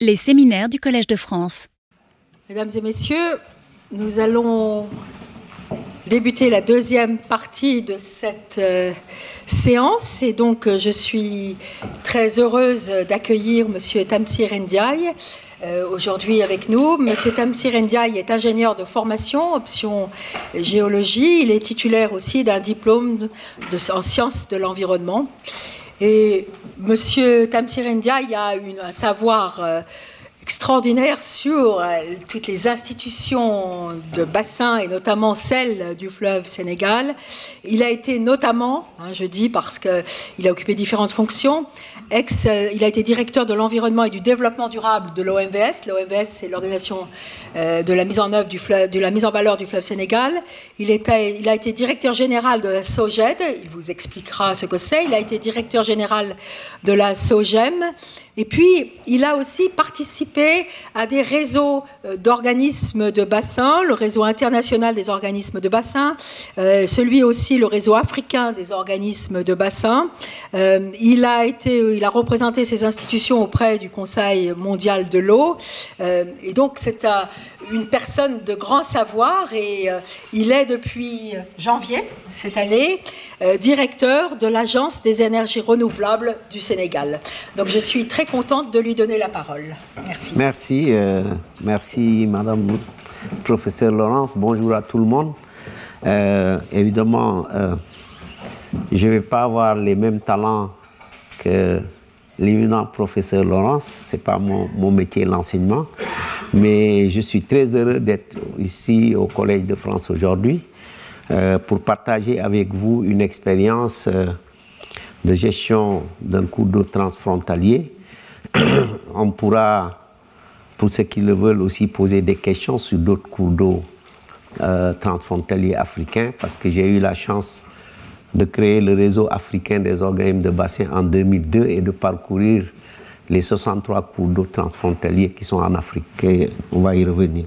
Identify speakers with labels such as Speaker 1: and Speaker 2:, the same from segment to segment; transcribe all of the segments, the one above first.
Speaker 1: Les séminaires du Collège de France.
Speaker 2: Mesdames et messieurs, nous allons débuter la deuxième partie de cette euh, séance et donc euh, je suis très heureuse d'accueillir Monsieur Tamsir Ndiaye euh, aujourd'hui avec nous. Monsieur Tamsir Ndiaye est ingénieur de formation, option géologie. Il est titulaire aussi d'un diplôme en sciences de l'environnement. Et Monsieur Tamsir Ndiaye a un savoir euh, extraordinaire sur euh, toutes les institutions de bassin et notamment celle du fleuve Sénégal. Il a été notamment, hein, je dis parce qu'il a occupé différentes fonctions, Ex, euh, il a été directeur de l'environnement et du développement durable de l'OMVS. L'OMVS, c'est l'organisation euh, de la mise en œuvre du fleuve, de la mise en valeur du fleuve Sénégal. Il, il a été directeur général de la SOGED. Il vous expliquera ce que c'est. Il a été directeur général de la SOGEM. Et puis, il a aussi participé à des réseaux euh, d'organismes de bassin, le réseau international des organismes de bassin, euh, celui aussi, le réseau africain des organismes de bassin. Euh, il, a été, il a représenté ces institutions auprès du Conseil mondial de l'eau. et donc, c'est une personne de grand savoir et il est depuis janvier cette année directeur de l'Agence des énergies renouvelables du Sénégal. Donc, je suis très contente de lui donner la parole. Merci.
Speaker 3: Merci, euh, merci Madame Professeur Laurence. Bonjour à tout le monde. Euh, évidemment, euh, je ne vais pas avoir les mêmes talents que l'éminent professeur Laurence. Ce n'est pas mon, mon métier, l'enseignement. Mais je suis très heureux d'être ici au Collège de France aujourd'hui pour partager avec vous une expérience de gestion d'un cours d'eau transfrontalier on pourra, pour ceux qui le veulent, aussi poser des questions sur d'autres cours d'eau euh, transfrontaliers africains, parce que j'ai eu la chance de créer le réseau africain des organismes de bassin en 2002 et de parcourir les 63 cours d'eau transfrontaliers qui sont en Afrique. on va y revenir.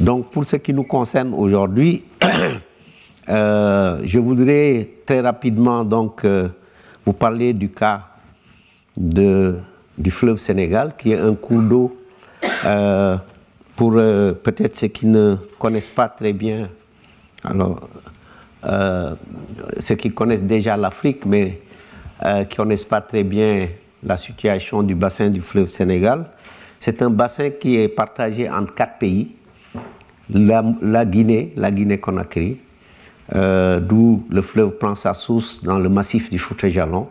Speaker 3: Donc, pour ce qui nous concerne aujourd'hui, euh, je voudrais très rapidement donc, euh, vous parler du cas de du fleuve Sénégal, qui est un cours d'eau, euh, pour euh, peut-être ceux qui ne connaissent pas très bien, alors, euh, ceux qui connaissent déjà l'Afrique, mais qui ne connaissent pas très bien la situation du bassin du fleuve Sénégal. C'est un bassin qui est partagé entre quatre pays, la, Guinée, la Guinée-Conakry, d'où le fleuve prend sa source dans le massif du Fouta-Jalon,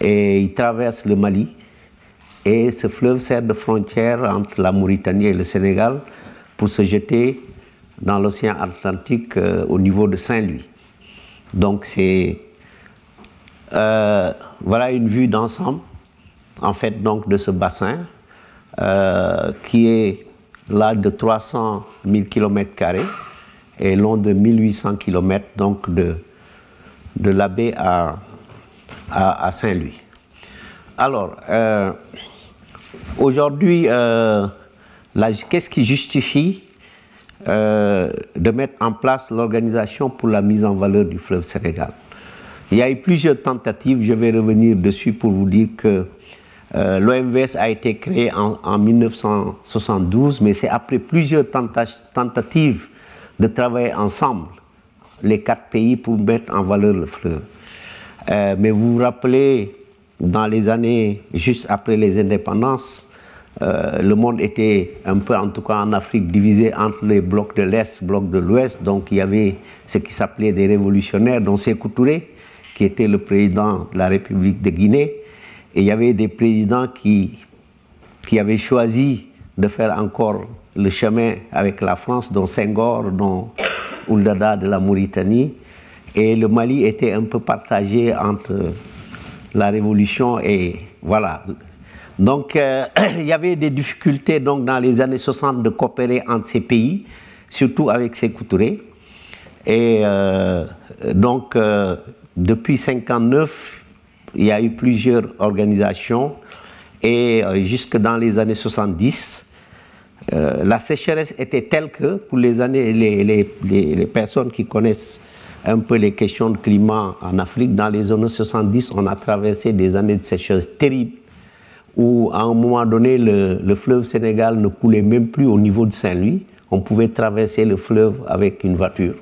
Speaker 3: et il traverse le Mali, et ce fleuve sert de frontière entre la Mauritanie et le Sénégal pour se jeter dans l'océan Atlantique euh, au niveau de Saint-Louis. Donc c'est euh, voilà une vue d'ensemble en fait donc de ce bassin euh, qui est là de 300 000 km et long de 1800 km donc de, de la baie à, à, Saint-Louis. Alors, Aujourd'hui, euh, qu'est-ce qui justifie euh, de mettre en place l'organisation pour la mise en valeur du fleuve Sénégal? Il y a eu plusieurs tentatives, je vais revenir dessus pour vous dire que euh, l'OMVS a été créé en, 1972, mais c'est après plusieurs tentatives de travailler ensemble, les quatre pays, pour mettre en valeur le fleuve. mais vous vous rappelez dans les années juste après les indépendances, euh, le monde était un peu, en tout cas en Afrique, divisé entre les blocs de l'Est, blocs de l'Ouest. Donc il y avait ce qui s'appelait des révolutionnaires, dont Sékou Touré, qui était le président de la République de Guinée. Et il y avait des présidents qui, qui avaient choisi de faire encore le chemin avec la France, dont Senghor, dont Ouldada de la Mauritanie. Et le Mali était un peu partagé entre la révolution et voilà. Donc euh, il y avait des difficultés donc dans les années 60 de coopérer entre ces pays, surtout avec ces Touré. Et euh, donc euh, depuis 59, il y a eu plusieurs organisations et jusque dans les années 70, la sécheresse était telle que pour les années, les, les personnes qui connaissent un peu les questions de climat en Afrique. Dans les années 70, on a traversé des années de sécheresse terribles où à un moment donné, le, fleuve Sénégal ne coulait même plus au niveau de Saint-Louis. On pouvait traverser le fleuve avec une voiture.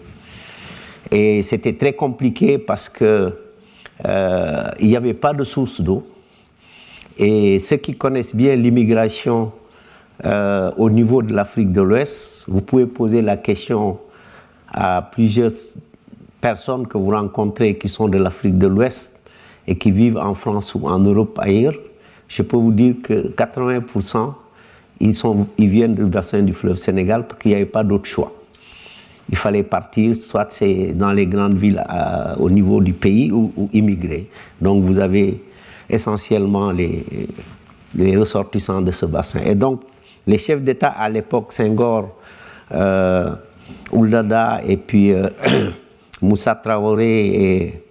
Speaker 3: Et c'était très compliqué parce que euh, il n'y avait pas de source d'eau. Et ceux qui connaissent bien l'immigration euh, au niveau de l'Afrique de l'Ouest, vous pouvez poser la question à plusieurs personnes que vous rencontrez qui sont de l'Afrique de l'Ouest et qui vivent en France ou en Europe ailleurs je peux vous dire que 80%, ils, sont, ils viennent du bassin du fleuve Sénégal parce qu'il n'y avait pas d'autre choix. Il fallait partir, soit c'est dans les grandes villes au niveau du pays ou, immigrer. Donc vous avez essentiellement les, les ressortissants de ce bassin. Et donc les chefs d'État à l'époque, Senghor, euh, Ouldada et puis euh, Moussa Traoré,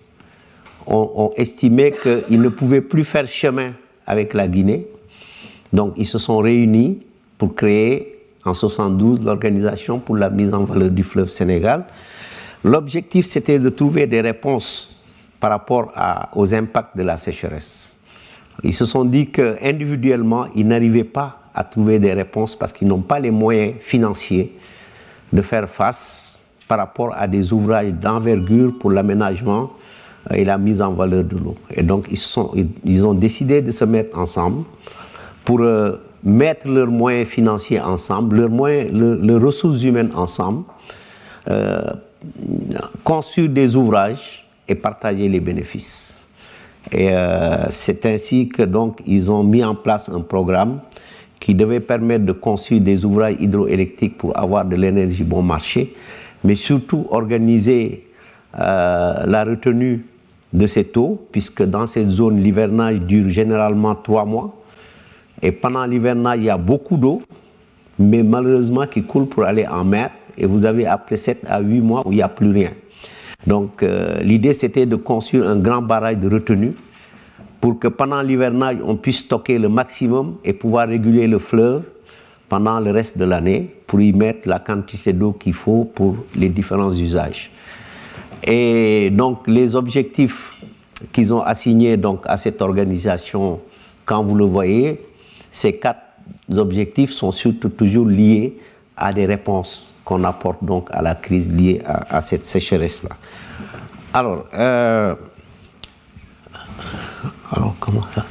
Speaker 3: ont, estimé qu'ils ne pouvaient plus faire chemin avec la Guinée. Donc ils se sont réunis pour créer en 72 l'organisation pour la mise en valeur du fleuve Sénégal. L'objectif c'était de trouver des réponses par rapport aux impacts de la sécheresse. Ils se sont dit qu'individuellement, ils n'arrivaient pas à trouver des réponses parce qu'ils n'ont pas les moyens financiers de faire face par rapport à des ouvrages d'envergure pour l'aménagement euh, et la mise en valeur de l'eau. Et donc, ils, sont, ils, ont décidé de se mettre ensemble pour euh, mettre leurs moyens financiers ensemble, leurs, moyens, leurs, ressources humaines ensemble, euh, construire des ouvrages et partager les bénéfices. Et c'est ainsi que donc ils ont mis en place un programme qui devait permettre de construire des ouvrages hydroélectriques pour avoir de l'énergie bon marché, mais surtout organiser la retenue de cette eau, puisque dans cette zone, l'hivernage dure généralement trois mois. Et pendant l'hivernage, il y a beaucoup d'eau, mais malheureusement qui coule pour aller en mer. Et vous avez après 7 à 8 mois où il n'y a plus rien. Donc euh, l'idée, c'était de construire un grand barrage de retenue pour que pendant l'hivernage, on puisse stocker le maximum et pouvoir réguler le fleuve pendant le reste de l'année pour y mettre la quantité d'eau qu'il faut pour les différents usages. Et donc les objectifs qu'ils ont assignés donc, à cette organisation, quand vous le voyez, ces quatre objectifs sont surtout toujours liés à des réponses qu'on apporte donc à la crise liée à, cette sécheresse-là. Alors, euh, alors, comment ça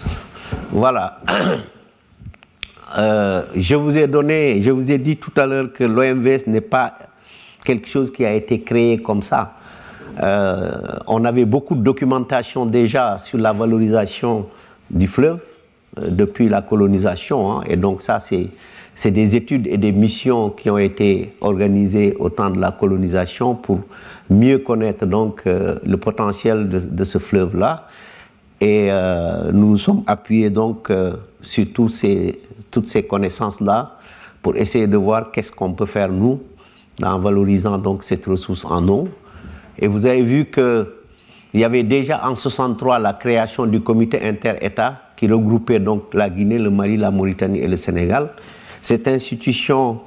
Speaker 3: Voilà. Euh, je vous ai donné, je vous ai dit tout à l'heure que l'OMVS n'est pas quelque chose qui a été créé comme ça. Euh, on avait beaucoup de documentation déjà sur la valorisation du fleuve euh, depuis la colonisation. Hein. et donc ça, c'est des études et des missions qui ont été organisées au temps de la colonisation pour mieux connaître donc le potentiel de, ce fleuve-là. Et nous nous sommes appuyés donc sur ces, toutes ces connaissances-là pour essayer de voir qu'est-ce qu'on peut faire nous en valorisant donc cette ressource en eau. Et vous avez vu qu'il y avait déjà en 63 la création du comité inter-État qui regroupait donc la Guinée, le Mali, la Mauritanie et le Sénégal. Cette institution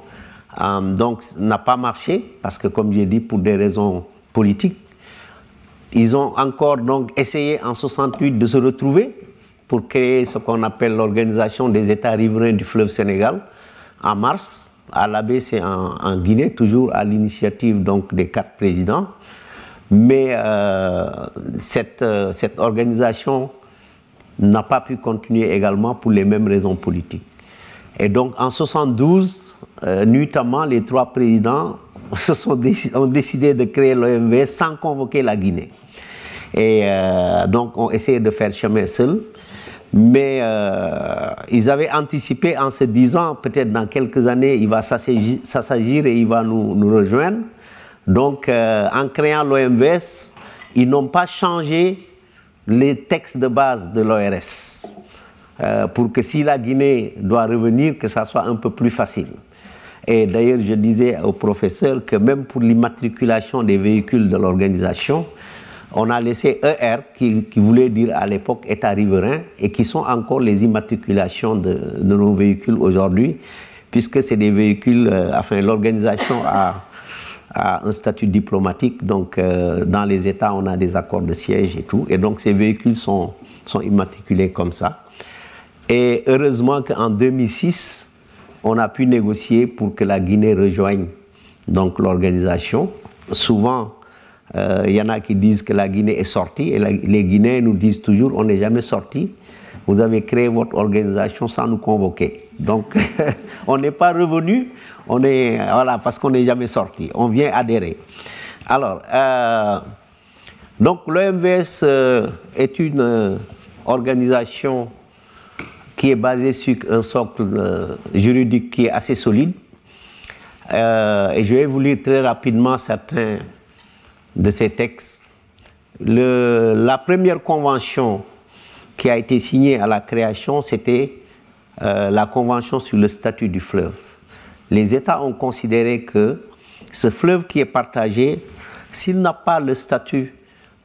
Speaker 3: euh, n'a pas marché parce que, comme j'ai dit, pour des raisons politiques, ils ont encore donc essayé en 68 de se retrouver pour créer ce qu'on appelle l'organisation des États riverains du fleuve Sénégal en mars à l'ABC en, en Guinée, toujours à l'initiative donc des quatre présidents. Mais euh, cette, euh, cette organisation n'a pas pu continuer également pour les mêmes raisons politiques. Et donc en 72, euh, nuitamment, les trois présidents se sont ont décidé de créer l'OMV sans convoquer la Guinée. Et donc ont essayé de faire chemin seul. Mais ils avaient anticipé en se disant, peut-être dans quelques années, il va s'agir et il va nous, nous rejoindre. Donc, euh, en créant l'OMVS, ils n'ont pas changé les textes de base de l'ORS euh, pour que si la Guinée doit revenir, que ça soit un peu plus facile. Et d'ailleurs, je disais au professeur que même pour l'immatriculation des véhicules de l'organisation, on a laissé ER, qui, voulait dire à l'époque État riverain, et qui sont encore les immatriculations de, nos véhicules aujourd'hui, puisque c'est des véhicules, euh, enfin l'organisation a un statut diplomatique. Donc, euh, dans les États, on a des accords de siège et tout. Et donc, ces véhicules sont, sont immatriculés comme ça. Et heureusement qu'en 2006, on a pu négocier pour que la Guinée rejoigne donc l'organisation. Souvent, euh, il y en a qui disent que la Guinée est sortie et les Guinéens nous disent toujours on n'est jamais sorti. Vous avez créé votre organisation sans nous convoquer. Donc, on n'est pas revenu, on est, voilà, parce qu'on n'est jamais sorti. On vient adhérer. Alors, euh, donc l'OMVS euh, est une organisation qui est basée sur un socle juridique qui est assez solide. et je vais vous lire très rapidement certains de ces textes. La première convention qui a été signée à la création, c'était euh, la convention sur le statut du fleuve. Les États ont considéré que ce fleuve qui est partagé, s'il n'a pas le statut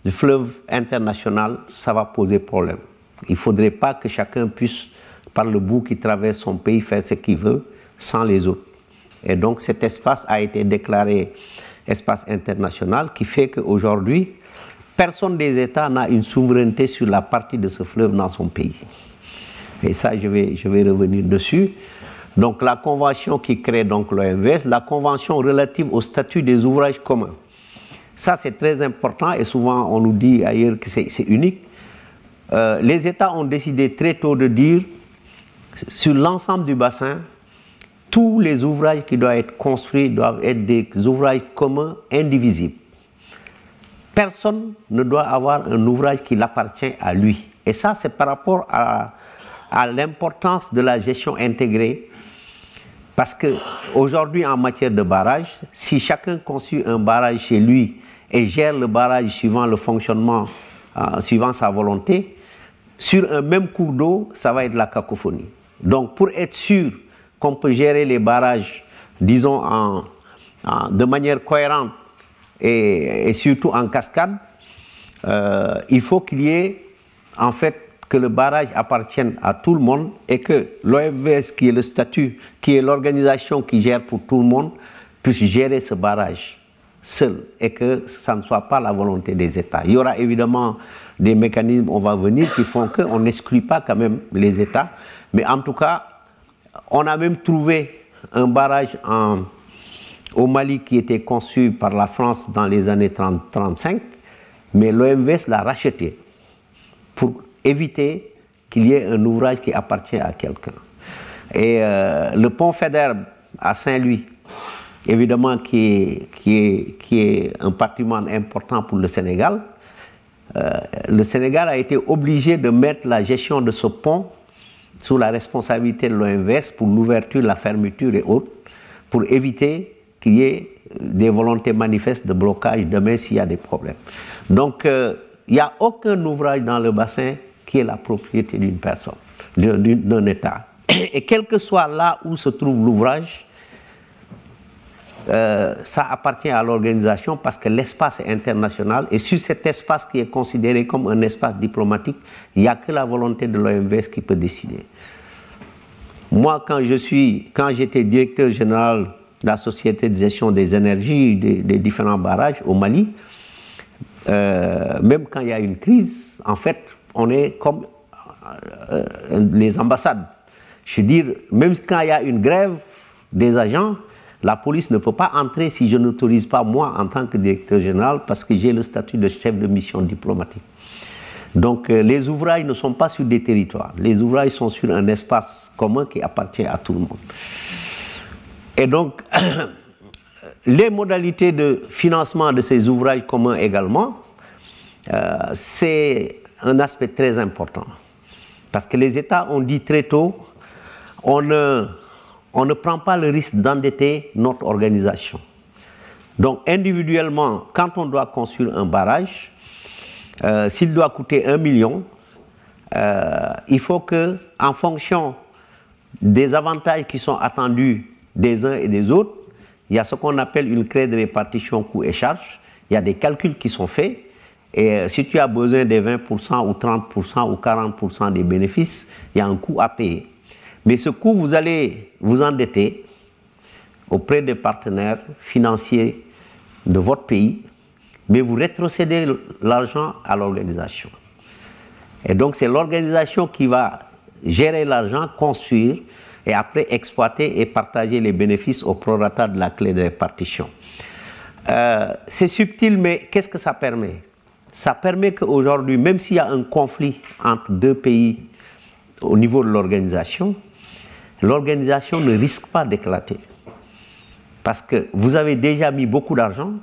Speaker 3: de fleuve international, ça va poser problème. Il ne faudrait pas que chacun puisse, par le bout qui traverse son pays, faire ce qu'il veut sans les autres. Et donc cet espace a été déclaré espace international qui fait qu'aujourd'hui, personne des États n'a une souveraineté sur la partie de ce fleuve dans son pays. Et ça, je vais, je vais revenir dessus. Donc la convention qui crée donc la convention relative au statut des ouvrages communs. Ça, c'est très important et souvent on nous dit ailleurs que c'est unique. Euh, les États ont décidé très tôt de dire, sur l'ensemble du bassin, tous les ouvrages qui doivent être construits doivent être des ouvrages communs, indivisibles. Personne ne doit avoir un ouvrage qui l'appartient à lui. Et ça, c'est par rapport à, l'importance de la gestion intégrée. Parce qu'aujourd'hui, en matière de barrage, si chacun conçut un barrage chez lui et gère le barrage suivant le fonctionnement, euh, suivant sa volonté, sur un même cours d'eau, ça va être la cacophonie. Donc, pour être sûr qu'on peut gérer les barrages, disons, en, de manière cohérente et, surtout en cascade, euh, il faut qu'il y ait en fait que le barrage appartienne à tout le monde et que l'OMVS, qui est le statut, qui est l'organisation qui gère pour tout le monde, puisse gérer ce barrage seul et que ça ne soit pas la volonté des États. Il y aura évidemment des mécanismes, on va venir, qui font qu'on n'exclut pas quand même les États, mais en tout cas, on a même trouvé un barrage au Mali qui était conçu par la France dans les années 30-35, mais l'OMVS l'a racheté pour éviter qu'il y ait un ouvrage qui appartient à quelqu'un. Et euh, le pont Fédère à Saint-Louis, évidemment qui est, un patrimoine important pour le Sénégal, euh, le Sénégal a été obligé de mettre la gestion de ce pont sous la responsabilité de l'OMVS pour l'ouverture, la fermeture et autres, pour éviter qu'il y ait des volontés manifestes de blocage demain s'il y a des problèmes. Donc, euh, il n'y a aucun ouvrage dans le bassin qui est la propriété d'une personne, d'un État. Et quel que soit là où se trouve l'ouvrage, euh, ça appartient à l'organisation parce que l'espace est international et sur cet espace qui est considéré comme un espace diplomatique, il n'y a que la volonté de l'OMVS qui peut décider. Moi, quand je suis, quand j'étais directeur général de la Société de gestion des énergies des, différents barrages au Mali, euh, même quand il y a une crise, en fait, on est comme euh, les ambassades. Je veux dire, même quand il y a une grève des agents, la police ne peut pas entrer si je n'autorise pas moi en tant que directeur général parce que j'ai le statut de chef de mission diplomatique. Donc euh, les ouvrages ne sont pas sur des territoires, les ouvrages sont sur un espace commun qui appartient à tout le monde. Et donc les modalités de financement de ces ouvrages communs également, euh, c'est un aspect très important. Parce que les États ont dit très tôt, on ne on ne prend pas le risque d'endetter notre organisation. Donc individuellement, quand on doit construire un barrage, euh, s'il doit coûter un million, euh, il faut que, en fonction des avantages qui sont attendus des uns et des autres, il y a ce qu'on appelle une clé de répartition coûts et charges. Il y a des calculs qui sont faits. Et euh, si tu as besoin des 20% ou 30% ou 40% des bénéfices, il y a un coût à payer. Mais ce coup, vous allez vous endetter auprès des partenaires financiers de votre pays, mais vous rétrocédez l'argent à l'organisation. Et donc c'est l'organisation qui va gérer l'argent, construire et après exploiter et partager les bénéfices au prorata de la clé de répartition. Euh, c'est subtil, mais qu'est-ce que ça permet? Ça permet qu'aujourd'hui, même s'il y a un conflit entre deux pays au niveau de l'organisation, l'organisation ne risque pas d'éclater. Parce que vous avez déjà mis beaucoup d'argent,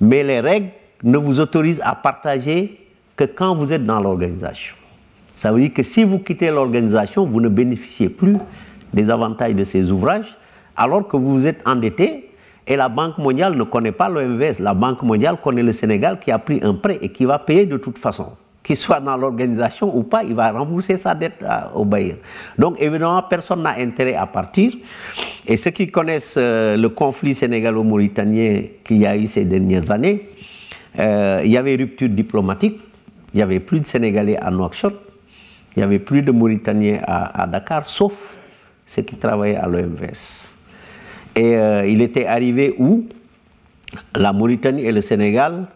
Speaker 3: mais les règles ne vous autorisent à partager que quand vous êtes dans l'organisation. Ça veut dire que si vous quittez l'organisation, vous ne bénéficiez plus des avantages de ces ouvrages, alors que vous vous êtes endetté et la Banque mondiale ne connaît pas l'OMVS. La Banque mondiale connaît le Sénégal qui a pris un prêt et qui va payer de toute façon. Qu'il soit dans l'organisation ou pas, il va rembourser sa dette au bailleur. Donc évidemment, personne n'a intérêt à partir. Et ceux qui connaissent euh, le conflit sénégalo-mauritanien qu'il y a eu ces dernières années, euh, il y avait rupture diplomatique, il n'y avait plus de Sénégalais à Nouakchott, il n'y avait plus de Mauritaniens à, Dakar, sauf ceux qui travaillaient à l'OMVS. Et euh, il était arrivé où? La Mauritanie et le Sénégal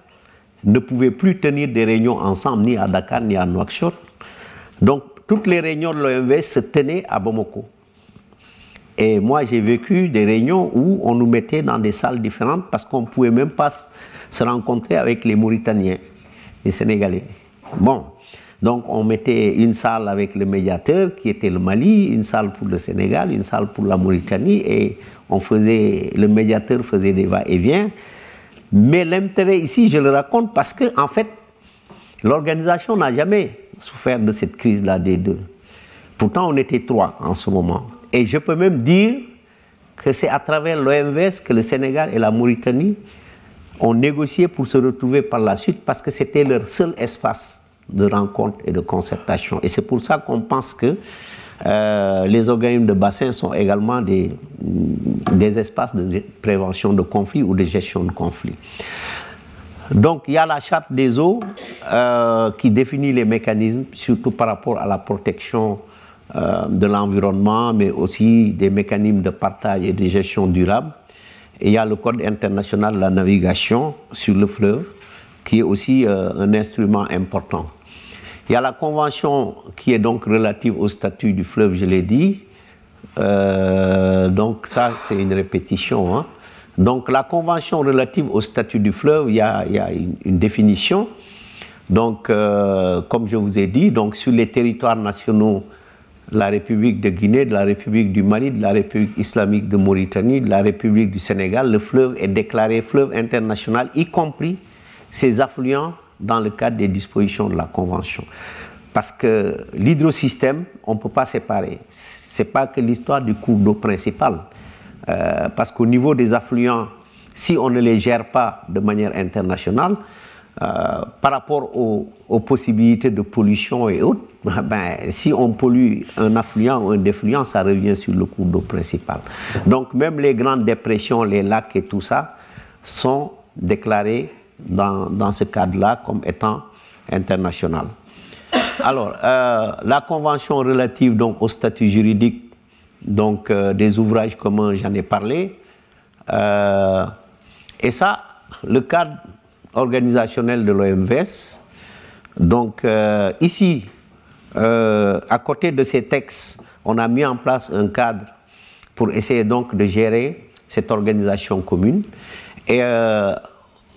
Speaker 3: ne pouvaient plus tenir des réunions ensemble, ni à Dakar, ni à Nouakchott. Donc, toutes les réunions de l'OMVS se tenaient à Bamako. Et moi, j'ai vécu des réunions où on nous mettait dans des salles différentes parce qu'on ne pouvait même pas se rencontrer avec les Mauritaniens, les Sénégalais. Bon, donc on mettait une salle avec le médiateur qui était le Mali, une salle pour le Sénégal, une salle pour la Mauritanie et on faisait, le médiateur faisait des va-et-vient. Mais l'intérêt ici, je le raconte parce que en fait, l'organisation n'a jamais souffert de cette crise-là des deux. Pourtant, on était trois en ce moment. Et je peux même dire que c'est à travers l'OMVS que le Sénégal et la Mauritanie ont négocié pour se retrouver par la suite parce que c'était leur seul espace de rencontres et de concertation. Et c'est pour ça qu'on pense que euh, les organismes de bassin sont également des, espaces de prévention de conflits ou de gestion de conflits. Donc il y a la charte des eaux euh, qui définit les mécanismes, surtout par rapport à la protection euh, de l'environnement, mais aussi des mécanismes de partage et de gestion durable. Et il y a le Code international de la navigation sur le fleuve, qui est aussi un instrument important. Il y a la convention qui est donc relative au statut du fleuve, je l'ai dit. Euh, donc ça, c'est une répétition. Hein. Donc la convention relative au statut du fleuve, il y a, une, définition. Donc, euh, comme je vous ai dit, donc sur les territoires nationaux, de la République de Guinée, de la République du Mali, de la République islamique de Mauritanie, de la République du Sénégal, le fleuve est déclaré fleuve international, y compris ses affluents dans le cadre des dispositions de la Convention. Parce que l'hydrosystème, on ne peut pas séparer. Ce n'est pas que l'histoire du cours d'eau principal. Euh, parce qu'au niveau des affluents, si on ne les gère pas de manière internationale, euh, par rapport aux, possibilités de pollution et autres, ben, si on pollue un affluent ou un défluent, ça revient sur le cours d'eau principal. Donc même les grandes dépressions, les lacs et tout ça sont déclarés dans, ce cadre-là comme étant international. Alors, euh, la convention relative donc, au statut juridique donc, euh, des ouvrages communs, j'en ai parlé. Euh, et ça, le cadre organisationnel de l'OMVS. Donc, ici, à côté de ces textes, on a mis en place un cadre pour essayer donc de gérer cette organisation commune. Et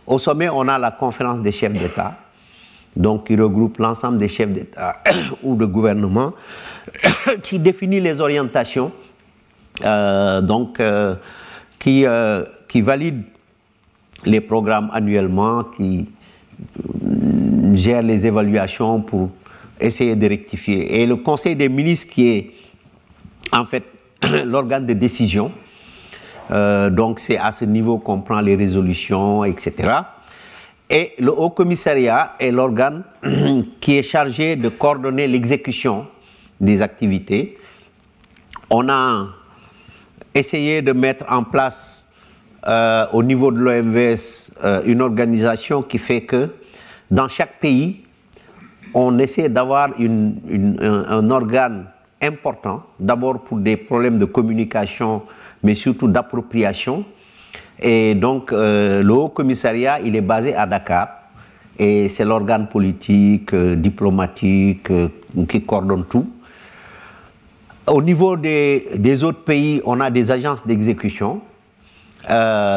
Speaker 3: au sommet, on a la conférence des chefs d'État, donc qui regroupe l'ensemble des chefs d'État ou de gouvernement, qui définit les orientations, euh, euh, qui, euh, qui valide les programmes annuellement, qui gère les évaluations pour essayer de rectifier. Et le Conseil des ministres, qui est en fait l'organe de décision, euh, donc c'est à ce niveau qu'on prend les résolutions, etc. Et le Haut Commissariat est l'organe qui est chargé de coordonner l'exécution des activités. On a essayé de mettre en place euh, au niveau de l'OMVS euh, une organisation qui fait que dans chaque pays, on essaie d'avoir un organe important, d'abord pour des problèmes de communication mais surtout d'appropriation. Et donc, euh, le Haut Commissariat, il est basé à Dakar. Et c'est l'organe politique, euh, diplomatique, euh, qui coordonne tout. au niveau des, autres pays, on a des agences d'exécution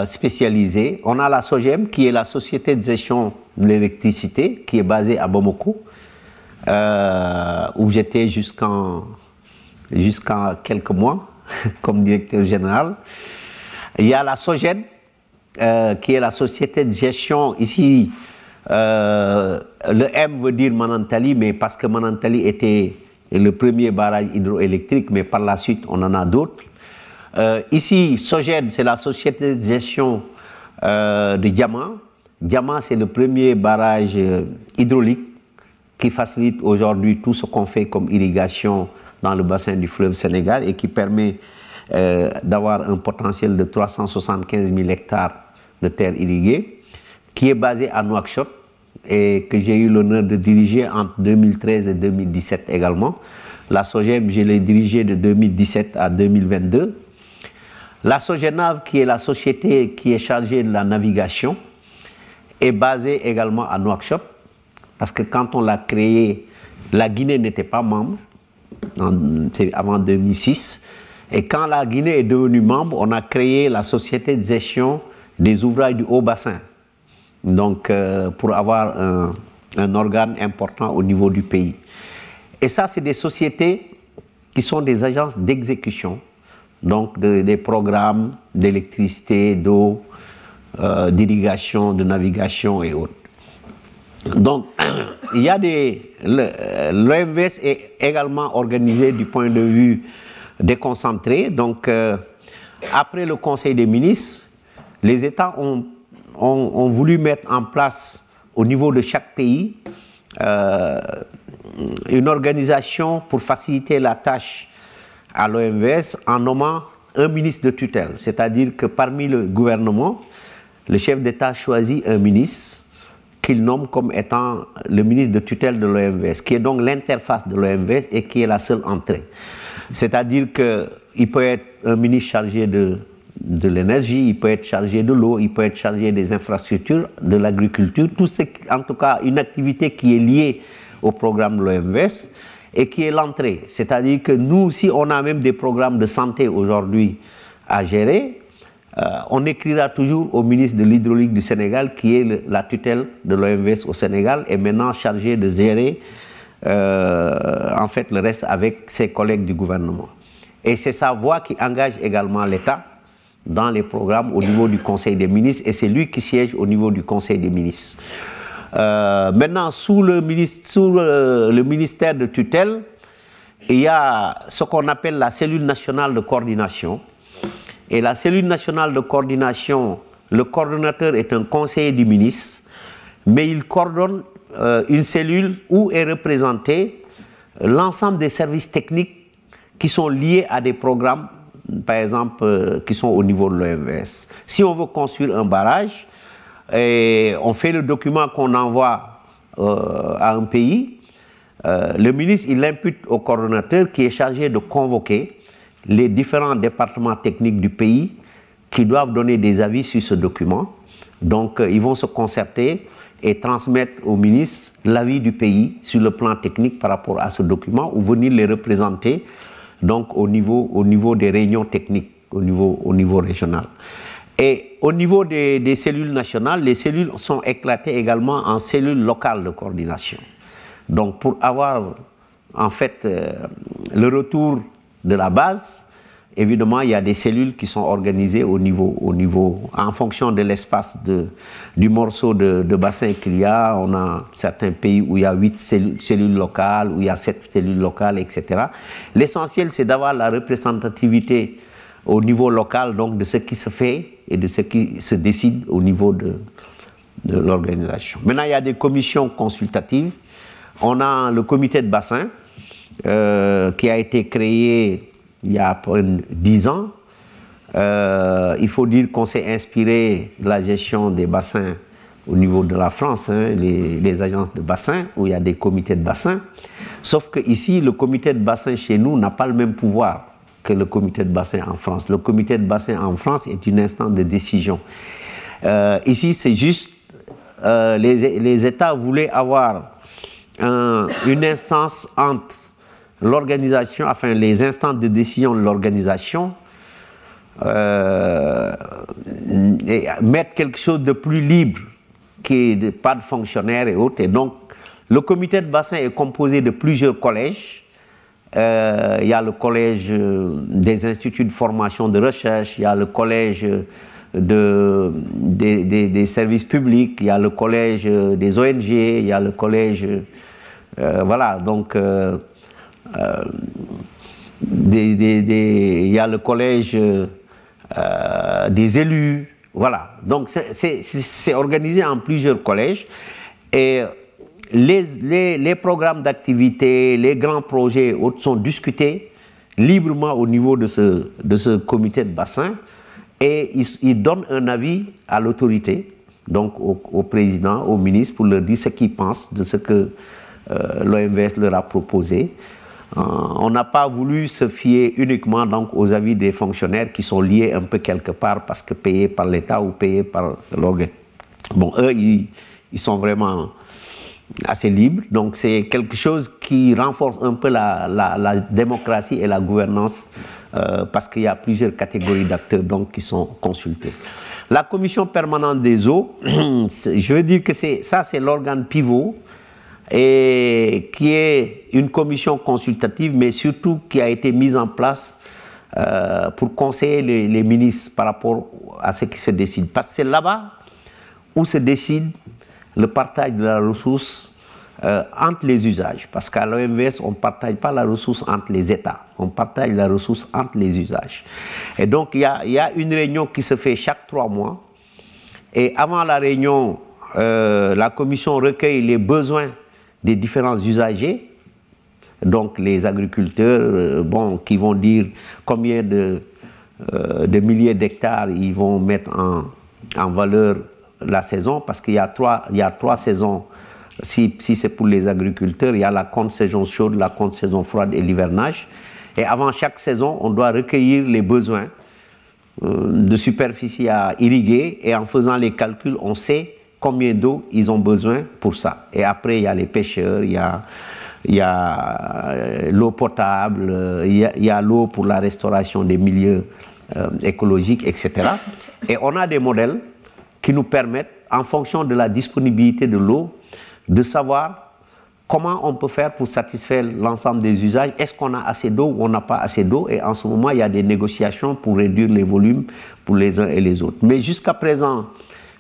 Speaker 3: spécialisées. On a la SOGEM, qui est la Société de gestion de l'électricité, qui est basée à euh, où j'étais jusqu'en jusqu'à quelques mois comme directeur général. Il y a la SOGEN, euh, qui est la société de gestion ici. le M veut dire Manantali, mais parce que Manantali était le premier barrage hydroélectrique, mais par la suite, on en a d'autres. Euh, ici, Soged, c'est la société de gestion euh, de Diamant. Diamant, c'est le premier barrage euh, hydraulique qui facilite aujourd'hui tout ce qu'on fait comme irrigation dans le bassin du fleuve Sénégal et qui permet d'avoir un potentiel de 375 000 hectares de terres irriguées, qui est basé à Nouakchott et que j'ai eu l'honneur de diriger entre 2013 et 2017 également. La SOGEM, je l'ai dirigée de 2017 à 2022. La SOGENAV, qui est la société qui est chargée de la navigation, est basée également à Nouakchott, parce que quand on l'a créée, la Guinée n'était pas membre, c'est avant 2006. Et quand la Guinée est devenue membre, on a créé la société de gestion des ouvrages du haut bassin, donc euh, pour avoir un, organe important au niveau du pays. Et ça, c'est des sociétés qui sont des agences d'exécution, donc des programmes d'électricité, d'eau, euh, d'irrigation, de navigation et autres. Donc, il y a des. L'OMVS est également organisé du point de vue déconcentré. Donc, euh, après le Conseil des ministres, les États ont voulu mettre en place au niveau de chaque pays euh, une organisation pour faciliter la tâche à l'OMVS en nommant un ministre de tutelle. C'est-à-dire que parmi le gouvernement, le chef d'État choisit un ministre qu'il nomme comme étant le ministre de tutelle de l'OMVS, qui est donc l'interface de l'OMVS et qui est la seule entrée. C'est-à-dire qu'il peut être un ministre chargé de de l'énergie, il peut être chargé de l'eau, il peut être chargé des infrastructures, de l'agriculture, tout ce, en tout cas une activité qui est liée au programme de l'OMVS et qui est l'entrée. C'est-à-dire que nous aussi, on a même des programmes de santé aujourd'hui à gérer. Euh, on écrira toujours au ministre de l'hydraulique du Sénégal, qui est la tutelle de l'OMVS au Sénégal, et maintenant chargé de gérer euh, en fait le reste avec ses collègues du gouvernement. Et c'est sa voix qui engage également l'État dans les programmes au niveau du Conseil des ministres et c'est lui qui siège au niveau du Conseil des ministres. Euh, maintenant, sous, le, ministre, sous le, ministère de tutelle, il y a ce qu'on appelle la cellule nationale de coordination. Et la cellule nationale de coordination, le coordonnateur est un conseiller du ministre, mais il coordonne euh, une cellule où est représenté l'ensemble des services techniques qui sont liés à des programmes par exemple, euh, qui sont au niveau de l'OMS. Si on veut construire un barrage, et on fait le document qu'on envoie euh, à un pays, le ministre, il impute au coordonnateur qui est chargé de convoquer les différents départements techniques du pays qui doivent donner des avis sur ce document. Donc, ils vont se concerter et transmettre au ministre l'avis du pays sur le plan technique par rapport à ce document ou venir les représenter donc au niveau, au niveau des réunions techniques, au niveau, au niveau régional. Et au niveau des, cellules nationales, les cellules sont éclatées également en cellules locales de coordination. Donc pour avoir en fait euh, le retour de la base, Évidemment, il y a des cellules qui sont organisées au niveau, au niveau en fonction de l'espace du morceau de, bassin qu'il y a. On a certains pays où il y a 8 cellules, locales, où il y a 7 cellules locales, etc. L'essentiel, c'est d'avoir la représentativité au niveau local, donc de ce qui se fait et de ce qui se décide au niveau de, de l'organisation. Maintenant, il y a des commissions consultatives. On a le comité de bassin euh, qui a été créé il y a à peu 10 ans. Euh, il faut dire qu'on s'est inspiré de la gestion des bassins au niveau de la France, hein, les, agences de bassin, où il y a des comités de bassin. Sauf que ici, le comité de bassin chez nous n'a pas le même pouvoir que le comité de bassin en France. Le comité de bassin en France est une instance de décision. Euh, ici, c'est juste, les, États voulaient avoir une instance entre l'organisation, les instants de décision de l'organisation, euh, et mettre quelque chose de plus libre, qui n'est pas de fonctionnaires et autres. Donc, le comité de bassin est composé de plusieurs collèges. Euh, il y a le collège des instituts de formation de recherche, il y a le collège de, des, services publics, il y a le collège des ONG, il y a le collège. Euh, voilà, donc. Euh, il y a le collège des élus, voilà. Donc c'est organisé en plusieurs collèges et les, programmes d'activité, les grands projets sont discutés librement au niveau de ce, de ce comité de bassin et ils, donnent un avis à l'autorité, donc au, président, au ministre, pour leur dire ce qu'ils pensent de ce que euh, l'OMVS leur a proposé. Euh, on n'a pas voulu se fier uniquement donc, aux avis des fonctionnaires qui sont liés un peu quelque part parce que payés par l'État ou payés par l'organe. Bon, eux, ils, sont vraiment assez libres. Donc, c'est quelque chose qui renforce un peu la, démocratie et la gouvernance euh, parce qu'il y a plusieurs catégories d'acteurs qui sont consultés. La commission permanente des eaux, je veux dire que ça, c'est l'organe pivot et qui est une commission consultative, mais surtout qui a été mise en place euh, pour conseiller les, ministres par rapport à ce qui se décide. Parce que c'est là-bas où se décide le partage de la ressource euh, entre les usages. Parce qu'à l'OMVS, on ne partage pas la ressource entre les États, on partage la ressource entre les usages. Et donc, il y, a, une réunion qui se fait chaque trois mois. Et avant la réunion, euh, la commission recueille les besoins des différents usagers, donc les agriculteurs, euh, bon, qui vont dire combien de, euh, de milliers d'hectares ils vont mettre en, en, valeur la saison, parce qu'il y, a trois, y a trois saisons. Si, si c'est pour les agriculteurs, il y a la compte saison chaude, la compte saison froide et l'hivernage. Et avant chaque saison, on doit recueillir les besoins euh, de superficie à irriguer et en faisant les calculs, on sait combien d'eau ils ont besoin pour ça. Et après, il y a les pêcheurs, il y a, il y a euh, l'eau potable, euh, il y a, l'eau pour la restauration des milieux euh, écologiques, etc. Et on a des modèles qui nous permettent, en fonction de la disponibilité de l'eau, de savoir comment on peut faire pour satisfaire l'ensemble des usages. Est-ce qu'on a assez d'eau ou on n'a pas assez d'eau? Et en ce moment, il y a des négociations pour réduire les volumes pour les uns et les autres. Mais jusqu'à présent,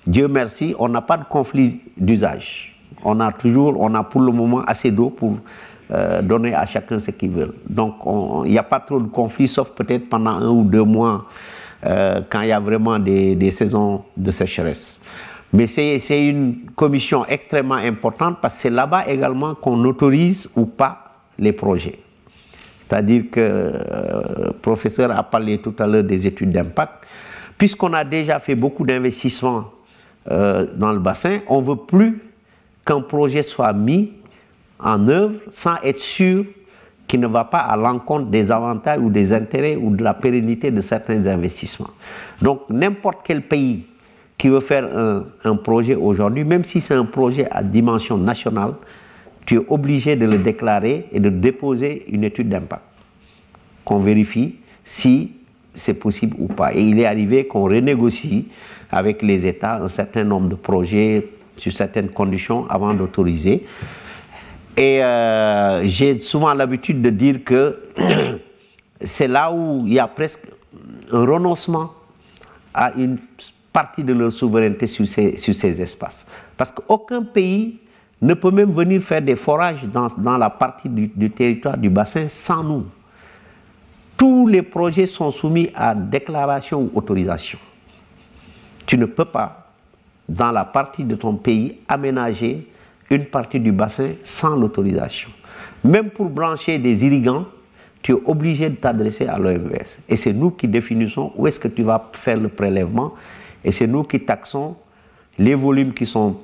Speaker 3: Dieu merci, on n'a pas de conflit d'usage. On a toujours, on a pour le moment assez d'eau pour euh, donner à chacun ce qu'il veut. Donc il n'y a pas trop de conflits, sauf peut-être pendant un ou deux mois, euh, quand il y a vraiment des, saisons de sécheresse. Mais c'est une commission extrêmement importante parce que c'est là-bas également qu'on autorise ou pas les projets. C'est-à-dire que euh, le professeur a parlé tout à l'heure des études d'impact. Puisqu'on a déjà fait beaucoup d'investissements euh, dans le bassin, on ne veut plus qu'un projet soit mis en œuvre sans être sûr qu'il ne va pas à l'encontre des avantages ou des intérêts ou de la pérennité de certains investissements. Donc n'importe quel pays qui veut faire un, un projet aujourd'hui, même si c'est un projet à dimension nationale, tu es obligé de le déclarer et de déposer une étude d'impact, qu'on vérifie si c'est possible ou pas. Et il est arrivé qu'on renégocie avec les États un certain nombre de projets sur certaines conditions avant d'autoriser. Et euh, j'ai souvent l'habitude de dire que c'est là où il y a presque un renoncement à une partie de leur souveraineté sur ces, sur ces espaces. Parce qu'aucun pays ne peut même venir faire des forages dans, dans la partie du, du, territoire du bassin sans nous. Tous les projets sont soumis à déclaration ou autorisation tu ne peux pas, dans la partie de ton pays, aménager une partie du bassin sans l'autorisation. Même pour brancher des irrigants, tu es obligé de t'adresser à l'OMS. Et c'est nous qui définissons où est-ce que tu vas faire le prélèvement. Et c'est nous qui taxons les volumes qui sont,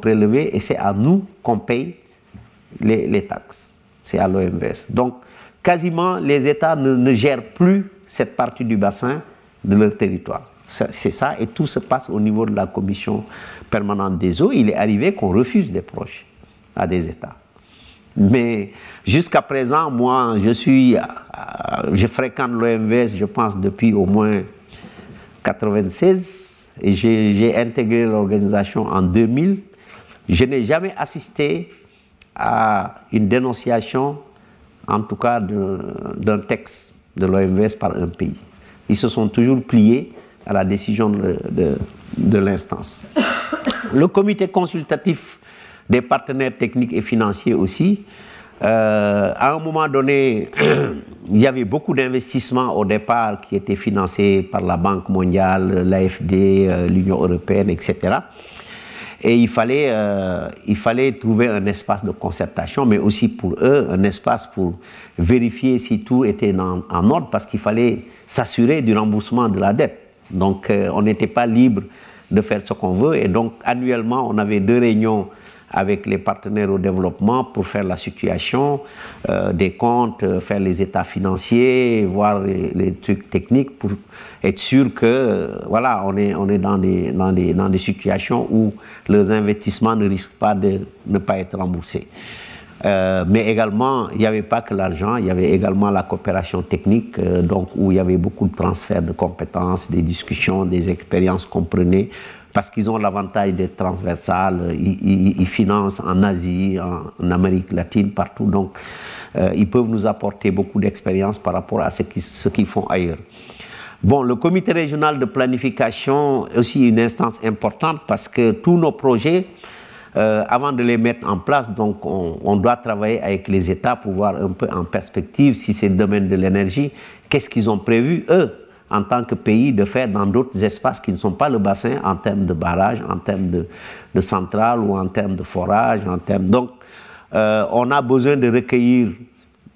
Speaker 3: prélevés. Et c'est à nous qu'on paye les, taxes. C'est à l'OMS. Donc, quasiment, les États ne gèrent plus cette partie du bassin de leur territoire. C'est ça, et tout se passe au niveau de la commission permanente des eaux. Il est arrivé qu'on refuse des projets à des États. Mais jusqu'à présent, moi, je suis, je fréquente l'OMVS, je pense, depuis au moins 96 et j'ai intégré l'organisation en 2000. Je n'ai jamais assisté à une dénonciation, en tout cas d'un texte de l'OMVS par un pays. Ils se sont toujours pliés à la décision de, l'instance. Le comité consultatif des partenaires techniques et financiers aussi, euh, à un moment donné, il y avait beaucoup d'investissements au départ qui étaient financés par la Banque mondiale, l'AFD, euh, l'Union européenne, etc. Et il fallait, euh, il fallait trouver un espace de concertation, mais aussi pour eux, un espace pour vérifier si tout était en ordre, parce qu'il fallait s'assurer du remboursement de la dette. Donc on n'était pas libre de faire ce qu'on veut. Et donc annuellement, on avait deux réunions avec les partenaires au développement pour faire la situation euh, des comptes, euh, faire les états financiers, voir les, trucs techniques pour être sûr que euh, voilà, on est, on est dans, des, dans, dans des situations où les investissements ne risquent pas de ne pas être remboursés. Mais également, il n'y avait pas que l'argent, il y avait également la coopération technique, donc où il y avait beaucoup de transferts de compétences, des discussions, des expériences qu'on prenait parce qu'ils ont l'avantage d'être transversales, ils, financent en Asie, en, Amérique latine, partout. Donc, euh, ils peuvent nous apporter beaucoup d'expérience par rapport à ce qu'ils font ailleurs. Bon, le comité régional de planification est aussi une instance importante parce que tous nos projets, euh, avant de les mettre en place, donc on, doit travailler avec les États pour voir un peu en perspective si c'est le domaine de l'énergie, qu'est-ce qu'ils ont prévu, eux, en tant que pays de faire dans d'autres espaces qui ne sont pas le bassin en termes de barrage, en termes de, centrales ou en termes de forage. En termes... Donc, euh, on a besoin de recueillir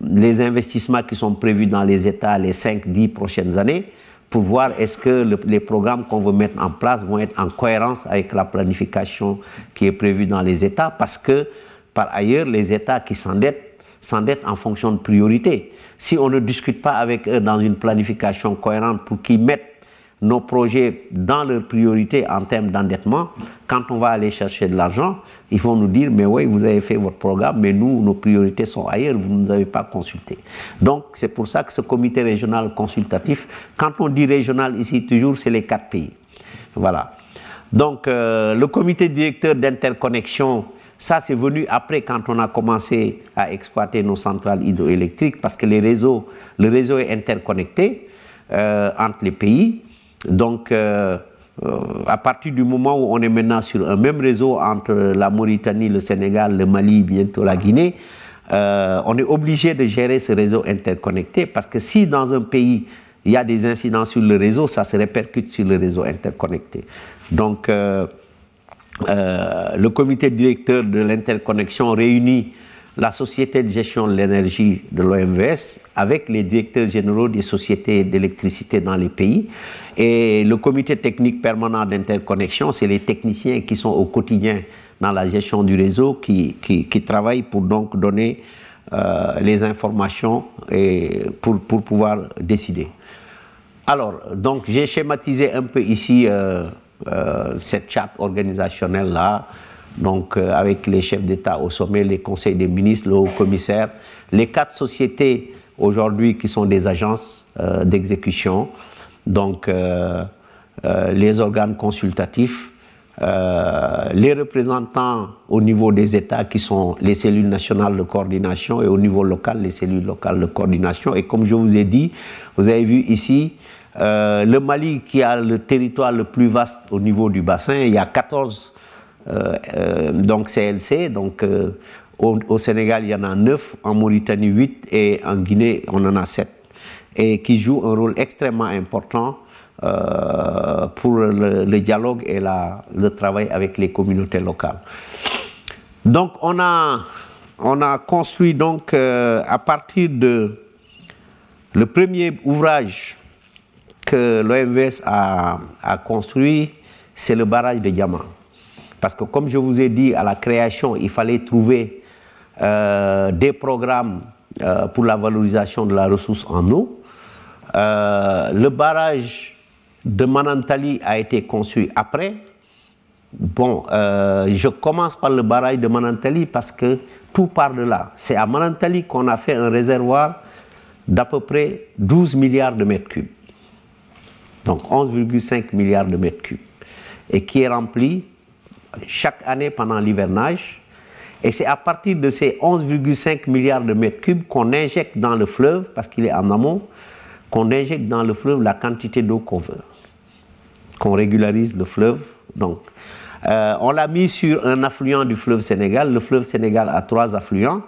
Speaker 3: les investissements qui sont prévus dans les États les 5-10 prochaines années pour voir est-ce que les programmes qu'on veut mettre en place vont être en cohérence avec la planification qui est prévue dans les États parce que par ailleurs les États qui s'endettent s'endettent en fonction de priorité. Si on ne discute pas avec eux dans une planification cohérente pour qu'ils mettent nos projets dans leurs priorités en termes d'endettement, quand on va aller chercher de l'argent, ils vont nous dire, mais oui, vous avez fait votre programme, mais nous, nos priorités sont ailleurs, vous ne nous avez pas consulté. Donc, c'est pour ça que ce comité régional consultatif, quand on dit régional ici, toujours, c'est les quatre pays. Voilà. Donc, euh, le comité directeur d'interconnexion ça, c'est venu après quand on a commencé à exploiter nos centrales hydroélectriques parce que les réseaux, le réseau est interconnecté euh, entre les pays. Donc, euh, euh, à partir du moment où on est maintenant sur un même réseau entre la Mauritanie, le Sénégal, le Mali, bientôt la Guinée, on est obligé de gérer ce réseau interconnecté parce que si dans un pays il y a des incidents sur le réseau, ça se répercute sur le réseau interconnecté. Donc, euh, le comité directeur de l'interconnexion réunit la société de gestion de l'énergie de l'OMVS avec les directeurs généraux des sociétés d'électricité dans les pays. Et le comité technique permanent d'interconnexion, c'est les techniciens qui sont au quotidien dans la gestion du réseau, qui, travaillent pour donc donner euh, les informations et pour, pour pouvoir décider. Alors, donc j'ai schématisé un peu ici euh, euh, cette charte organisationnelle-là, donc euh, avec les chefs d'État au sommet, les conseils des ministres, le haut commissaire, les quatre sociétés aujourd'hui qui sont des agences euh, d'exécution, donc les organes consultatifs, les représentants au niveau des États qui sont les cellules nationales de coordination et au niveau local les cellules locales de coordination. Et comme je vous ai dit, vous avez vu ici, euh, le Mali, qui a le territoire le plus vaste au niveau du bassin, il y a 14 euh, euh, donc CLC. Donc, au, Sénégal, il y en a 9, en Mauritanie 8 et en Guinée, on en a 7. Et qui jouent un rôle extrêmement important pour le, dialogue et la, le travail avec les communautés locales. Donc, on a, on a construit donc à partir de le premier ouvrage que l'OMVS a, construit, c'est le barrage de Diamant. Parce que comme je vous ai dit, à la création, il fallait trouver euh, des programmes euh, pour la valorisation de la ressource en eau. Euh, le barrage de Manantali a été construit après. Bon, je commence par le barrage de Manantali parce que tout part de là. C'est à Manantali qu'on a fait un réservoir d'à peu près 12 milliards de mètres cubes. Donc 11,5 milliards de mètres cubes. Et qui est rempli chaque année pendant l'hivernage. Et c'est à partir de ces 11,5 milliards de mètres cubes qu'on injecte dans le fleuve, parce qu'il est en amont, qu'on injecte dans le fleuve la quantité d'eau qu'on veut. Qu'on régularise le fleuve. Donc, euh, on l'a mis sur un affluent du fleuve Sénégal. Le fleuve Sénégal a trois affluents.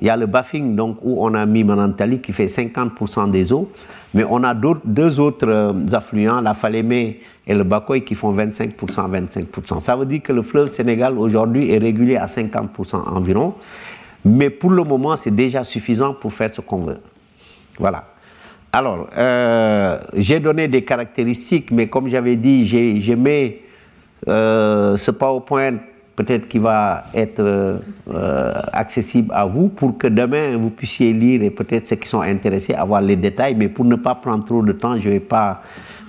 Speaker 3: Il y a le Bafing, donc, où on a mis Manantali, qui fait 50% des eaux. Mais on a deux autres euh, affluents, la Falémé et le Bakoy, qui font 25%, 25%. Ça veut dire que le fleuve Sénégal, aujourd'hui, est régulé à 50% environ. Mais pour le moment, c'est déjà suffisant pour faire ce qu'on veut. Voilà. Alors, euh, j'ai donné des caractéristiques, mais comme j'avais dit, j'ai mis euh, ce PowerPoint peut-être qui va être euh, accessible à vous pour que demain vous puissiez lire et peut-être ceux qui sont intéressés avoir les détails, mais pour ne pas prendre trop de temps, je ne vais pas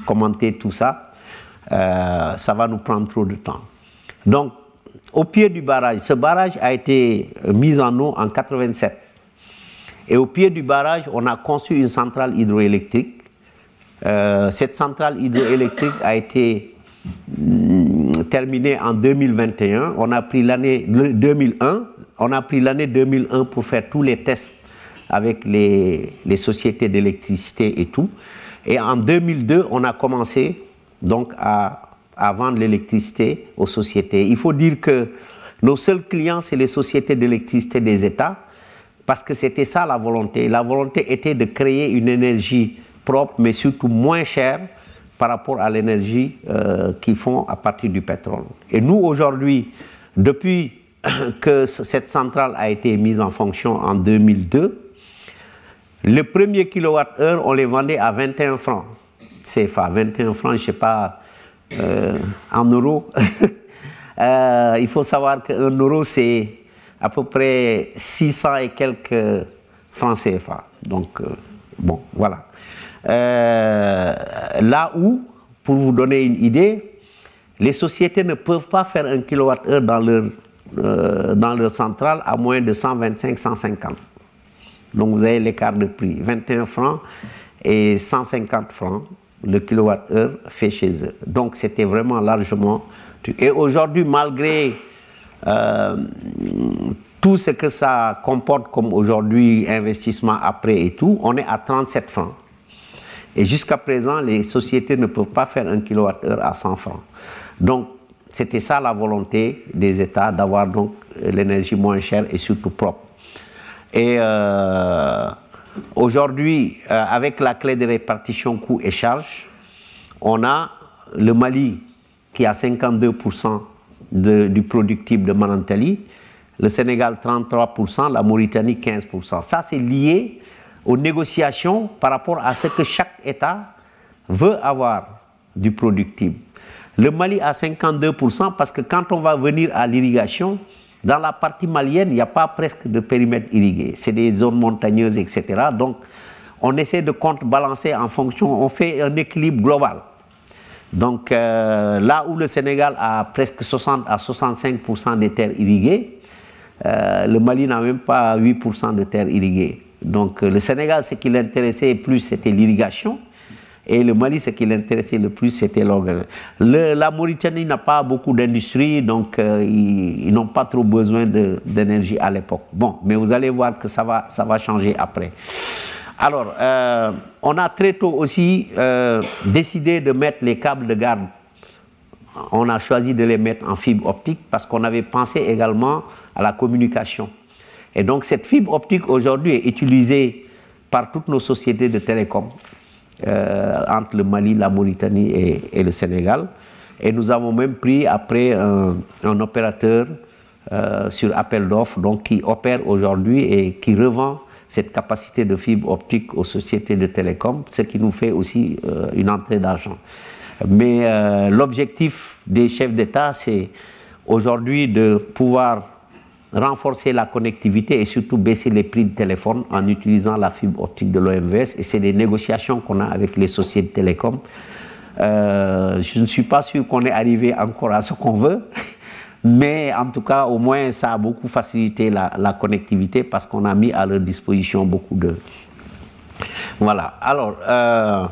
Speaker 3: commenter tout ça. Euh, ça va nous prendre trop de temps. Donc, au pied du barrage, ce barrage a été mis en eau en 87. Et au pied du barrage, on a conçu une centrale hydroélectrique. Euh, cette centrale hydroélectrique a été mm, terminée en 2021. On a pris l'année 2001. On a pris l'année 2001 pour faire tous les tests avec les, les sociétés d'électricité et tout. Et en 2002, on a commencé donc à, à vendre l'électricité aux sociétés. Il faut dire que nos seuls clients, c'est les sociétés d'électricité des États parce que c'était ça la volonté. La volonté était de créer une énergie propre, mais surtout moins chère par rapport à l'énergie euh, qu'ils font à partir du pétrole. Et nous, aujourd'hui, depuis que cette centrale a été mise en fonction en 2002, le premier kilowatt-heure, on les vendait à 21 francs CFA, 21 francs, je ne sais pas, euh, en euros. euh, il faut savoir qu'un euro, c'est à peu près 600 et quelques francs CFA. Donc, bon, voilà. Euh, là où, pour vous donner une idée, les sociétés ne peuvent pas faire un kilowattheure dans leur, euh, dans centrale à moins de 125-150. Donc vous avez l'écart de prix, 21 francs et 150 francs le kilowattheure fait chez eux. Donc c'était vraiment largement... Et aujourd'hui, malgré euh, tout ce que ça comporte comme aujourd'hui investissement après et tout, on est à 37 francs. Et jusqu'à présent, les sociétés ne peuvent pas faire un kilowattheure à 100 francs. Donc, c'était ça la volonté des États, d'avoir donc l'énergie moins chère et surtout propre. Et euh, aujourd'hui, euh, avec la clé de répartition coûts et charges, on a le Mali qui a 52% de, du productible de Manantali, le Sénégal 33%, la Mauritanie 15%. Ça, c'est lié aux négociations par rapport à ce que chaque État veut avoir du productible. Le Mali a 52% parce que quand on va venir à l'irrigation, dans la partie malienne, il n'y a pas presque de périmètre irrigué. C'est des zones montagneuses, etc. Donc, on essaie de contrebalancer en fonction, on fait un équilibre global. Donc, euh, là où le Sénégal a presque 60 à 65% des terres irriguées, euh, le Mali n'a même pas 8% de terres irriguées. Donc, le Sénégal, ce qui l'intéressait plus, c'était l'irrigation. Et le Mali, ce qui l'intéressait le plus, c'était l'organisation. La Mauritanie n'a pas beaucoup d'industrie, donc euh, ils, n'ont pas trop besoin d'énergie à l'époque. Bon, mais vous allez voir que ça va, ça va changer après. Alors, euh, on a très tôt aussi euh, décidé de mettre les câbles de garde. On a choisi de les mettre en fibre optique parce qu'on avait pensé également à la communication. Et donc, cette fibre optique aujourd'hui est utilisée par toutes nos sociétés de télécom euh, entre le Mali, la Mauritanie et, le Sénégal. Et nous avons même pris après un, opérateur euh, sur appel d'offres, donc qui opère aujourd'hui et qui revend cette capacité de fibre optique aux sociétés de télécom, ce qui nous fait aussi euh, une entrée d'argent. Mais l'objectif des chefs d'État, c'est aujourd'hui de pouvoir renforcer la connectivité et surtout baisser les prix de téléphone en utilisant la fibre optique de l'OMVS. Et c'est des négociations qu'on a avec les sociétés de télécom. Euh, je ne suis pas sûr qu'on est arrivé encore à ce qu'on veut, Mais en tout cas, au moins, ça a beaucoup facilité la, connectivité parce qu'on a mis à leur disposition beaucoup de... Voilà. Alors, euh,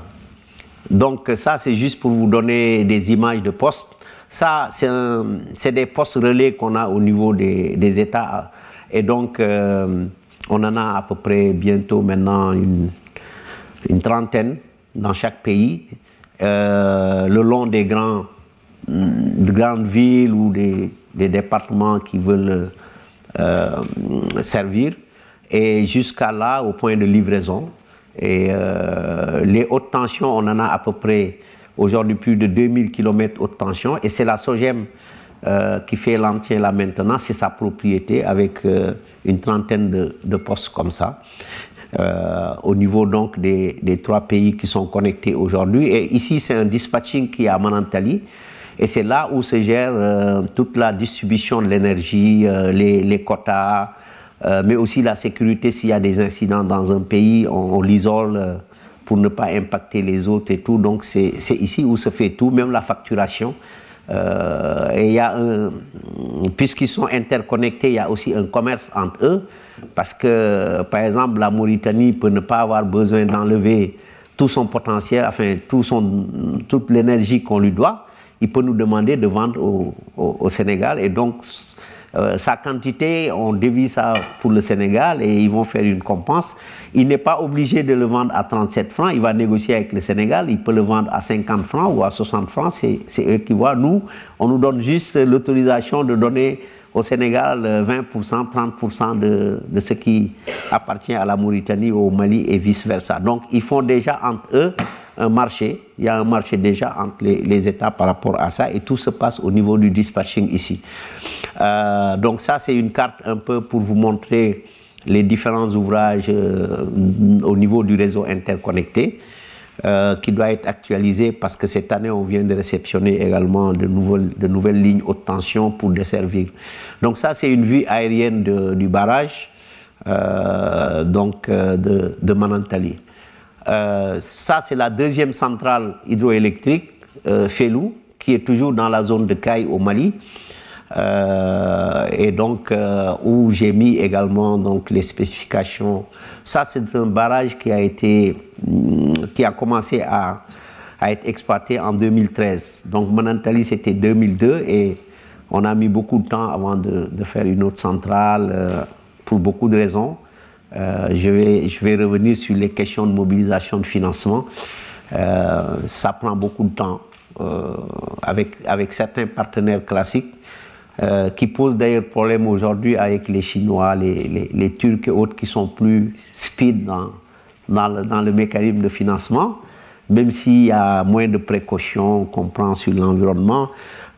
Speaker 3: donc ça, c'est juste pour vous donner des images de postes. Ça, c'est des postes relais qu'on a au niveau des, des États. Et donc, euh, on en a à peu près bientôt maintenant une, trentaine dans chaque pays, euh, le long des grands, de grandes villes ou des, des départements qui veulent euh, servir, et jusqu'à là, au point de livraison. Et les hautes tensions, on en a à peu près aujourd'hui plus de 2000 km haute tension, et c'est la SOGEM euh, qui fait l'entretien là maintenant, c'est sa propriété avec euh, une trentaine de, postes comme ça. Euh, au niveau donc des, trois pays qui sont connectés aujourd'hui. Et ici, c'est un dispatching qui est à Manantali. Et c'est là où se gère toute la distribution de l'énergie, les, quotas, mais aussi la sécurité. S'il y a des incidents dans un pays, on l'isole pour ne pas impacter les autres et tout. Donc c'est ici où se fait tout, même la facturation. Euh, et il y a puisqu'ils sont interconnectés, il y a aussi un commerce entre eux, parce que, par exemple, la Mauritanie peut ne pas avoir besoin d'enlever tout son potentiel, enfin, tout son, toute l'énergie qu'on lui doit. Il peut nous demander de vendre au, au, au Sénégal, et donc euh, sa quantité, on dévie ça pour le Sénégal et ils vont faire une compense. Il n'est pas obligé de le vendre à 37 francs, il va négocier avec le Sénégal, il peut le vendre à 50 francs ou à 60 francs, c'est eux qui voient. Nous, on nous donne juste l'autorisation de donner au Sénégal 20%, 30% de, de ce qui appartient à la Mauritanie, au Mali et vice-versa. Donc ils font déjà entre eux un marché, il y a un marché déjà entre les, États par rapport à ça et tout se passe au niveau du dispatching ici. Euh, donc ça c'est une carte un peu pour vous montrer les différents ouvrages euh, au niveau du réseau interconnecté euh, qui doit être actualisé parce que cette année on vient de réceptionner également de nouvelles, lignes haute tension pour desservir. Donc ça c'est une vue aérienne du barrage donc de Manantali. Euh, ça, c'est la deuxième centrale hydroélectrique, euh, Felou, qui est toujours dans la zone de Caille au Mali. Euh, et donc, où j'ai mis également donc, les spécifications. Ça, c'est un barrage qui a, été, qui a commencé à, être exploité en 2013. Donc, Manantali, c'était 2002 et on a mis beaucoup de temps avant de faire une autre centrale pour beaucoup de raisons. Euh, je, vais, revenir sur les questions de mobilisation de financement. Euh, ça prend beaucoup de temps euh, avec, certains partenaires classiques qui posent d'ailleurs problème aujourd'hui avec les Chinois, les, Turcs et autres qui sont plus speed dans le mécanisme de financement, même s'il y a moins de précautions qu'on prend sur l'environnement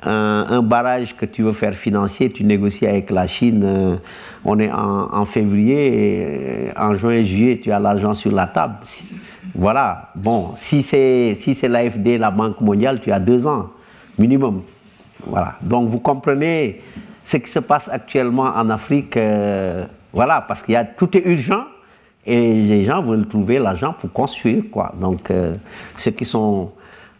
Speaker 3: un, barrage que tu veux faire financier, tu négocies avec la Chine, euh, on est en, février, et en juin, juillet, tu as l'argent sur la table. Voilà, bon, si c'est si l'AFD, la Banque mondiale, tu as deux ans minimum. Voilà, donc vous comprenez ce qui se passe actuellement en Afrique, euh, voilà, parce qu'il y a tout est urgent et les gens veulent trouver l'argent pour construire, quoi. Donc, euh, ceux qui sont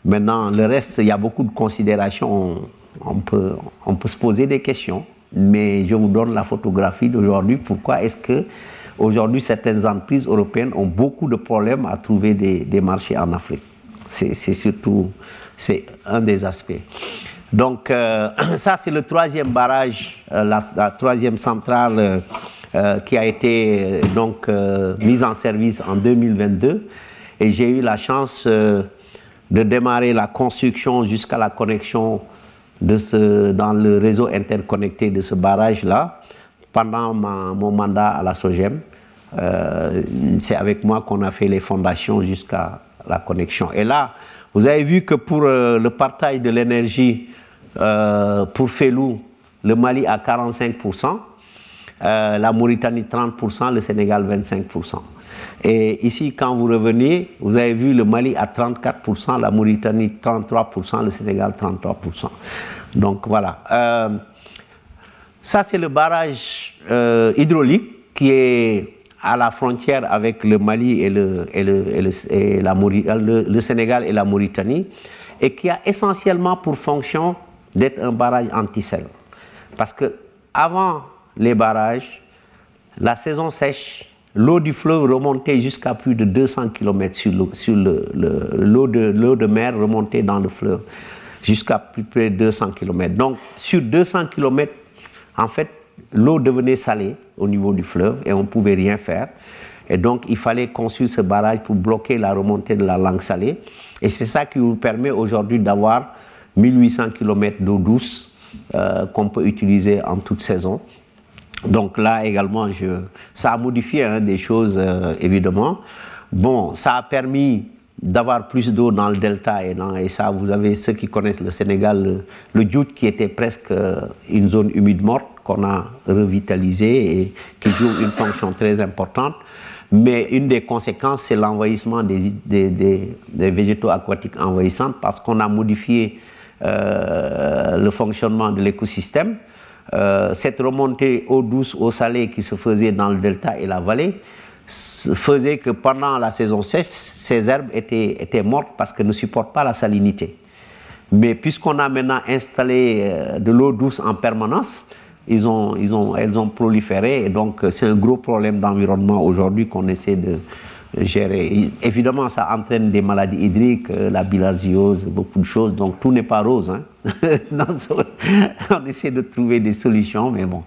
Speaker 3: Maintenant, le reste, il y a beaucoup de considérations. On peut, on peut se poser des questions, mais je vous donne la photographie d'aujourd'hui. Pourquoi est-ce que aujourd'hui certaines entreprises européennes ont beaucoup de problèmes à trouver des, marchés en Afrique? C'est surtout c'est un des aspects. Donc euh, ça, c'est le troisième barrage, euh, la, la, troisième centrale euh, qui a été donc mise en service en 2022. Et j'ai eu la chance de démarrer la construction jusqu'à la connexion de ce, dans le réseau interconnecté de ce barrage-là pendant mon mandat à la SOGEM. Euh, c'est avec moi qu'on a fait les fondations jusqu'à la connexion. Et là, vous avez vu que pour euh, le partage de l'énergie euh, pour Felou, le Mali à 45%, la Mauritanie 30%, le Sénégal 25%. Et ici, quand vous revenez, vous avez vu le Mali à 34%, la Mauritanie 33%, le Sénégal 33%. Donc voilà. Euh, ça, c'est le barrage euh, hydraulique qui est à la frontière avec le Mali et le, et le, et le, et le, le Sénégal et la Mauritanie et qui a essentiellement pour fonction d'être un barrage anti-sel. Parce que avant les barrages, la saison sèche, l'eau du fleuve remontait jusqu'à plus de 200 km sur l'eau le, l'eau de, de mer remontait dans le fleuve jusqu'à plus près de 200 km. Donc sur 200 km, en fait, l'eau devenait salée au niveau du fleuve et on ne pouvait rien faire. Et donc, il fallait construire ce barrage pour bloquer la remontée de la langue salée. Et c'est ça qui nous permet aujourd'hui d'avoir 1800 km d'eau douce euh, qu'on peut utiliser en toute saison. Donc là également, ça a modifié hein, des choses, euh, évidemment. Bon, ça a permis d'avoir plus d'eau dans le delta et, ça, vous avez ceux qui connaissent le Sénégal, le, le qui était presque euh, une zone humide morte qu'on a revitalisée et qui joue une fonction très importante. Mais une des conséquences, c'est l'envahissement des, végétaux aquatiques envahissants parce qu'on a modifié euh, le fonctionnement de l'écosystème. Euh, cette remontée eau douce, eau salée qui se faisait dans le delta et la vallée faisait que pendant la saison sèche, ces herbes étaient, étaient mortes parce qu'elles ne supportent pas la salinité. Mais puisqu'on a maintenant installé euh, de l'eau douce en permanence, elles ont proliféré et donc c'est un gros problème d'environnement aujourd'hui qu'on essaie de gérer. Évidemment, ça entraîne des maladies hydriques, euh, la bilharziose, beaucoup de choses, donc tout n'est pas rose. Hein. on essaie de trouver des solutions, mais bon.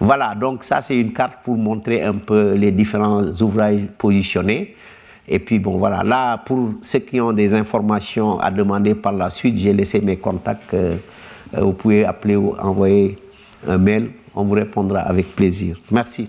Speaker 3: Voilà, donc ça c'est une carte pour montrer un peu les différents ouvrages positionnés. Et puis bon, voilà, là, pour ceux qui ont des informations à demander par la suite, j'ai laissé mes contacts. Euh, vous pouvez appeler ou envoyer un mail, on vous répondra avec plaisir. Merci.